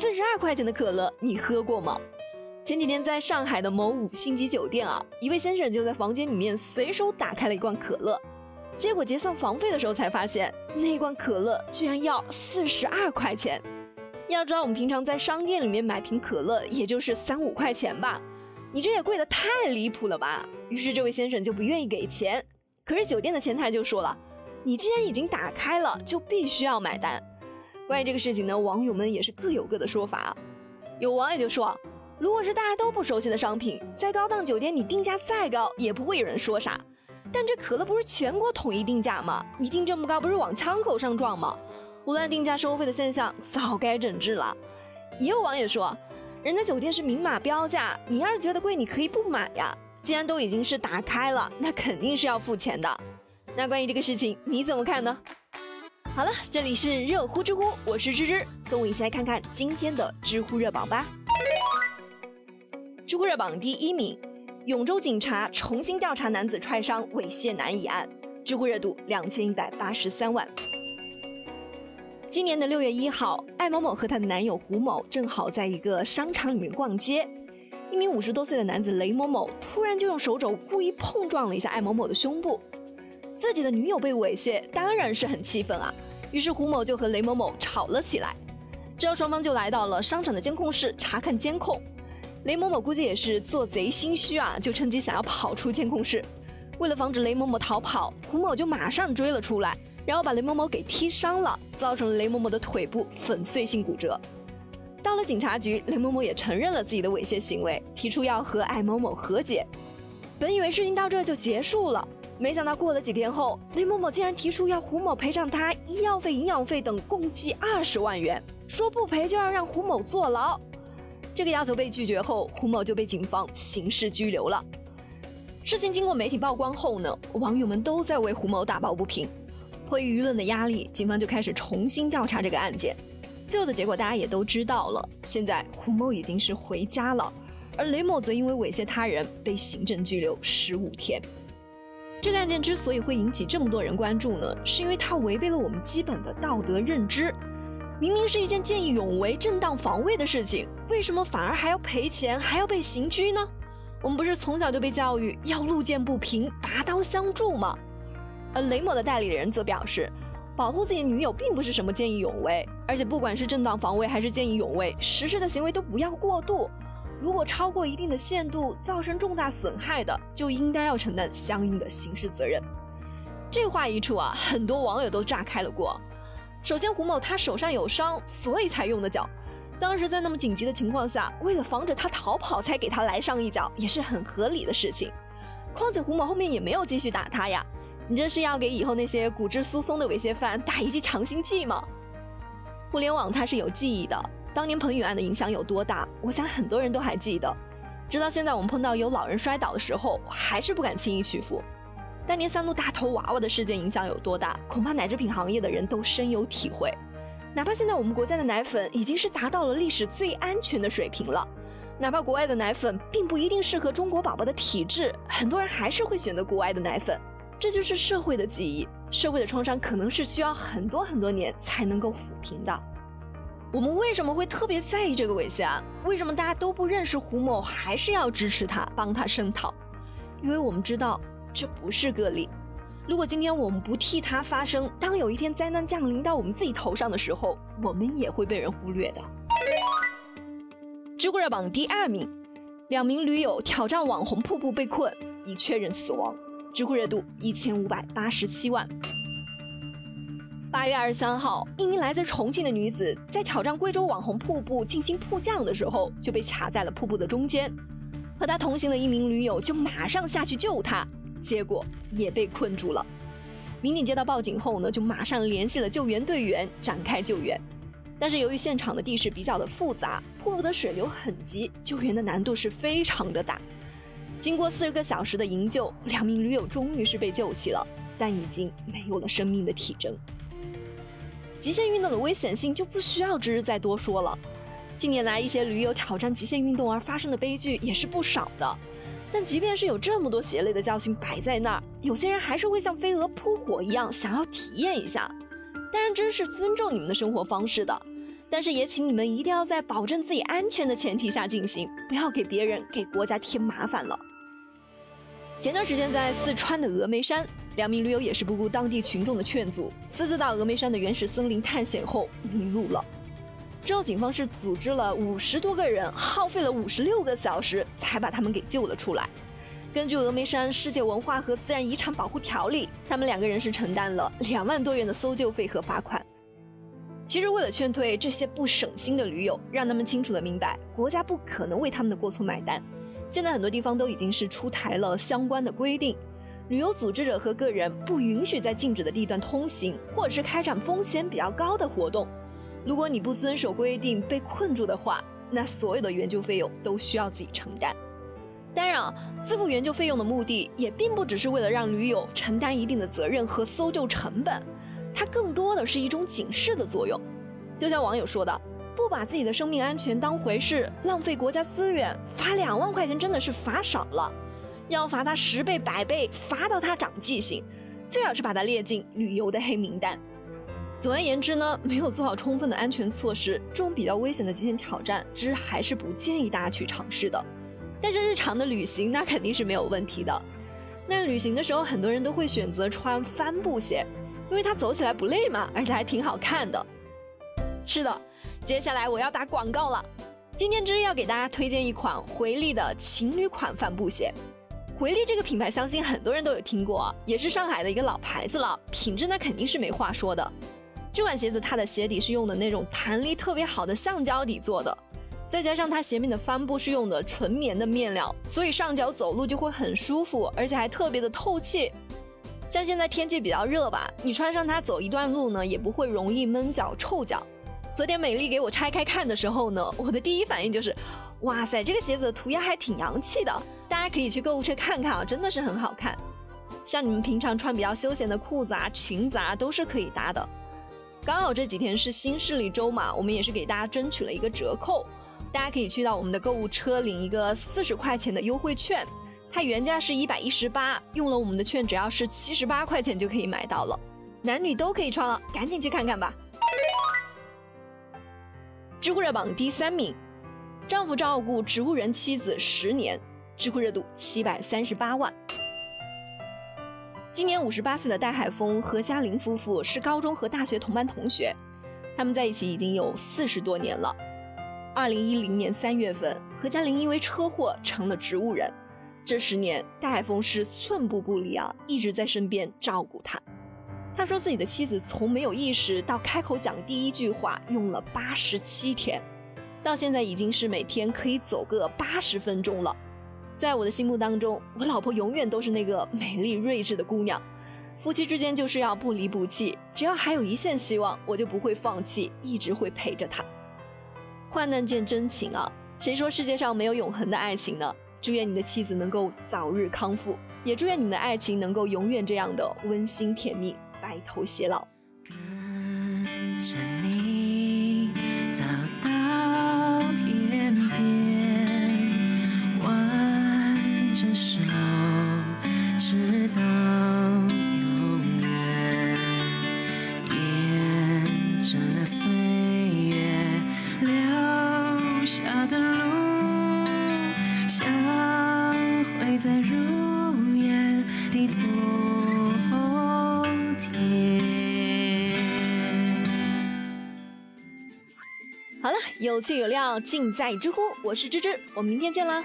四十二块钱的可乐，你喝过吗？前几天在上海的某五星级酒店啊，一位先生就在房间里面随手打开了一罐可乐，结果结算房费的时候才发现，那罐可乐居然要四十二块钱。要知道我们平常在商店里面买瓶可乐也就是三五块钱吧，你这也贵得太离谱了吧？于是这位先生就不愿意给钱，可是酒店的前台就说了，你既然已经打开了，就必须要买单。关于这个事情呢，网友们也是各有各的说法，有网友就说。如果是大家都不熟悉的商品，在高档酒店你定价再高也不会有人说啥。但这可乐不是全国统一定价吗？你定这么高不是往枪口上撞吗？胡乱定价收费的现象早该整治了。也有网友说，人家酒店是明码标价，你要是觉得贵，你可以不买呀。既然都已经是打开了，那肯定是要付钱的。那关于这个事情你怎么看呢？好了，这里是热乎知乎，我是芝芝，跟我一起来看看今天的知乎热榜吧。知乎热榜第一名，永州警察重新调查男子踹伤猥亵男一案，知乎热度两千一百八十三万。今年的六月一号，艾某某和她的男友胡某正好在一个商场里面逛街，一名五十多岁的男子雷某某突然就用手肘故意碰撞了一下艾某某的胸部，自己的女友被猥亵，当然是很气愤啊，于是胡某就和雷某某吵了起来，之后双方就来到了商场的监控室查看监控。雷某某估计也是做贼心虚啊，就趁机想要跑出监控室。为了防止雷某某逃跑，胡某就马上追了出来，然后把雷某某给踢伤了，造成了雷某某的腿部粉碎性骨折。到了警察局，雷某某也承认了自己的猥亵行为，提出要和艾某某和解。本以为事情到这就结束了，没想到过了几天后，雷某某竟然提出要胡某赔偿他医药费、营养费等共计二十万元，说不赔就要让胡某坐牢。这个要求被拒绝后，胡某就被警方刑事拘留了。事情经过媒体曝光后呢，网友们都在为胡某打抱不平。迫于舆论的压力，警方就开始重新调查这个案件。最后的结果大家也都知道了，现在胡某已经是回家了，而雷某则因为猥亵他人被行政拘留十五天。这个案件之所以会引起这么多人关注呢，是因为它违背了我们基本的道德认知。明明是一件见义勇为、正当防卫的事情，为什么反而还要赔钱，还要被刑拘呢？我们不是从小就被教育要路见不平，拔刀相助吗？而雷某的代理人则表示，保护自己女友并不是什么见义勇为，而且不管是正当防卫还是见义勇为，实施的行为都不要过度。如果超过一定的限度，造成重大损害的，就应该要承担相应的刑事责任。这话一出啊，很多网友都炸开了锅。首先，胡某他手上有伤，所以才用的脚。当时在那么紧急的情况下，为了防止他逃跑，才给他来上一脚，也是很合理的事情。况且胡某后面也没有继续打他呀，你这是要给以后那些骨质疏松的猥亵犯打一剂强心剂吗？互联网它是有记忆的，当年彭宇案的影响有多大，我想很多人都还记得。直到现在，我们碰到有老人摔倒的时候，还是不敢轻易屈服。当年三鹿大头娃娃的事件影响有多大，恐怕奶制品行业的人都深有体会。哪怕现在我们国家的奶粉已经是达到了历史最安全的水平了，哪怕国外的奶粉并不一定适合中国宝宝的体质，很多人还是会选择国外的奶粉。这就是社会的记忆，社会的创伤可能是需要很多很多年才能够抚平的。我们为什么会特别在意这个猥亵案？为什么大家都不认识胡某，还是要支持他，帮他声讨？因为我们知道。这不是个例。如果今天我们不替他发声，当有一天灾难降临到我们自己头上的时候，我们也会被人忽略的。知乎热榜第二名，两名驴友挑战网红瀑布被困，已确认死亡。知乎热度一千五百八十七万。八月二十三号，一名来自重庆的女子在挑战贵州网红瀑布进行瀑降的时候，就被卡在了瀑布的中间，和她同行的一名驴友就马上下去救她。结果也被困住了。民警接到报警后呢，就马上联系了救援队员展开救援。但是由于现场的地势比较的复杂，瀑布的水流很急，救援的难度是非常的大。经过四十个小时的营救，两名驴友终于是被救起了，但已经没有了生命的体征。极限运动的危险性就不需要芝芝再多说了。近年来，一些驴友挑战极限运动而发生的悲剧也是不少的。但即便是有这么多血泪的教训摆在那儿，有些人还是会像飞蛾扑火一样想要体验一下。当然，真是尊重你们的生活方式的。但是也请你们一定要在保证自己安全的前提下进行，不要给别人给国家添麻烦了。前段时间在四川的峨眉山，两名驴友也是不顾当地群众的劝阻，私自到峨眉山的原始森林探险后迷路了。之后警方是组织了五十多个人，耗费了五十六个小时才把他们给救了出来。根据峨眉山世界文化和自然遗产保护条例，他们两个人是承担了两万多元的搜救费和罚款。其实为了劝退这些不省心的驴友，让他们清楚的明白，国家不可能为他们的过错买单。现在很多地方都已经是出台了相关的规定，旅游组织者和个人不允许在禁止的地段通行，或者是开展风险比较高的活动。如果你不遵守规定被困住的话，那所有的援救费用都需要自己承担。当然啊，自付援救费用的目的也并不只是为了让驴友承担一定的责任和搜救成本。它更多的是一种警示的作用，就像网友说的，不把自己的生命安全当回事，浪费国家资源，罚两万块钱真的是罚少了，要罚他十倍百倍，罚到他长记性，最好是把他列进旅游的黑名单。总而言之呢，没有做好充分的安全措施，这种比较危险的极限挑战，之还是不建议大家去尝试的。但是日常的旅行那肯定是没有问题的。那旅行的时候，很多人都会选择穿帆布鞋。因为它走起来不累嘛，而且还挺好看的。是的，接下来我要打广告了。今天之要给大家推荐一款回力的情侣款帆布鞋。回力这个品牌，相信很多人都有听过，也是上海的一个老牌子了，品质那肯定是没话说的。这款鞋子它的鞋底是用的那种弹力特别好的橡胶底做的，再加上它鞋面的帆布是用的纯棉的面料，所以上脚走路就会很舒服，而且还特别的透气。像现在天气比较热吧，你穿上它走一段路呢，也不会容易闷脚、臭脚。昨天美丽给我拆开看的时候呢，我的第一反应就是，哇塞，这个鞋子的涂鸦还挺洋气的。大家可以去购物车看看啊，真的是很好看。像你们平常穿比较休闲的裤子啊、裙子啊，都是可以搭的。刚好这几天是新势力周嘛，我们也是给大家争取了一个折扣，大家可以去到我们的购物车领一个四十块钱的优惠券。它原价是一百一十八，用了我们的券，只要是七十八块钱就可以买到了，男女都可以穿了，赶紧去看看吧。知乎热榜第三名，丈夫照顾植物人妻子十年，知乎热度七百三十八万。今年五十八岁的戴海峰、何嘉玲夫妇是高中和大学同班同学，他们在一起已经有四十多年了。二零一零年三月份，何嘉玲因为车祸成了植物人。这十年，戴海峰是寸步不离啊，一直在身边照顾她。他说自己的妻子从没有意识到开口讲第一句话用了八十七天，到现在已经是每天可以走个八十分钟了。在我的心目当中，我老婆永远都是那个美丽睿智的姑娘。夫妻之间就是要不离不弃，只要还有一线希望，我就不会放弃，一直会陪着她。患难见真情啊，谁说世界上没有永恒的爱情呢？祝愿你的妻子能够早日康复，也祝愿你的爱情能够永远这样的温馨甜蜜，白头偕老。有趣有料尽在知乎，我是芝芝，我们明天见啦。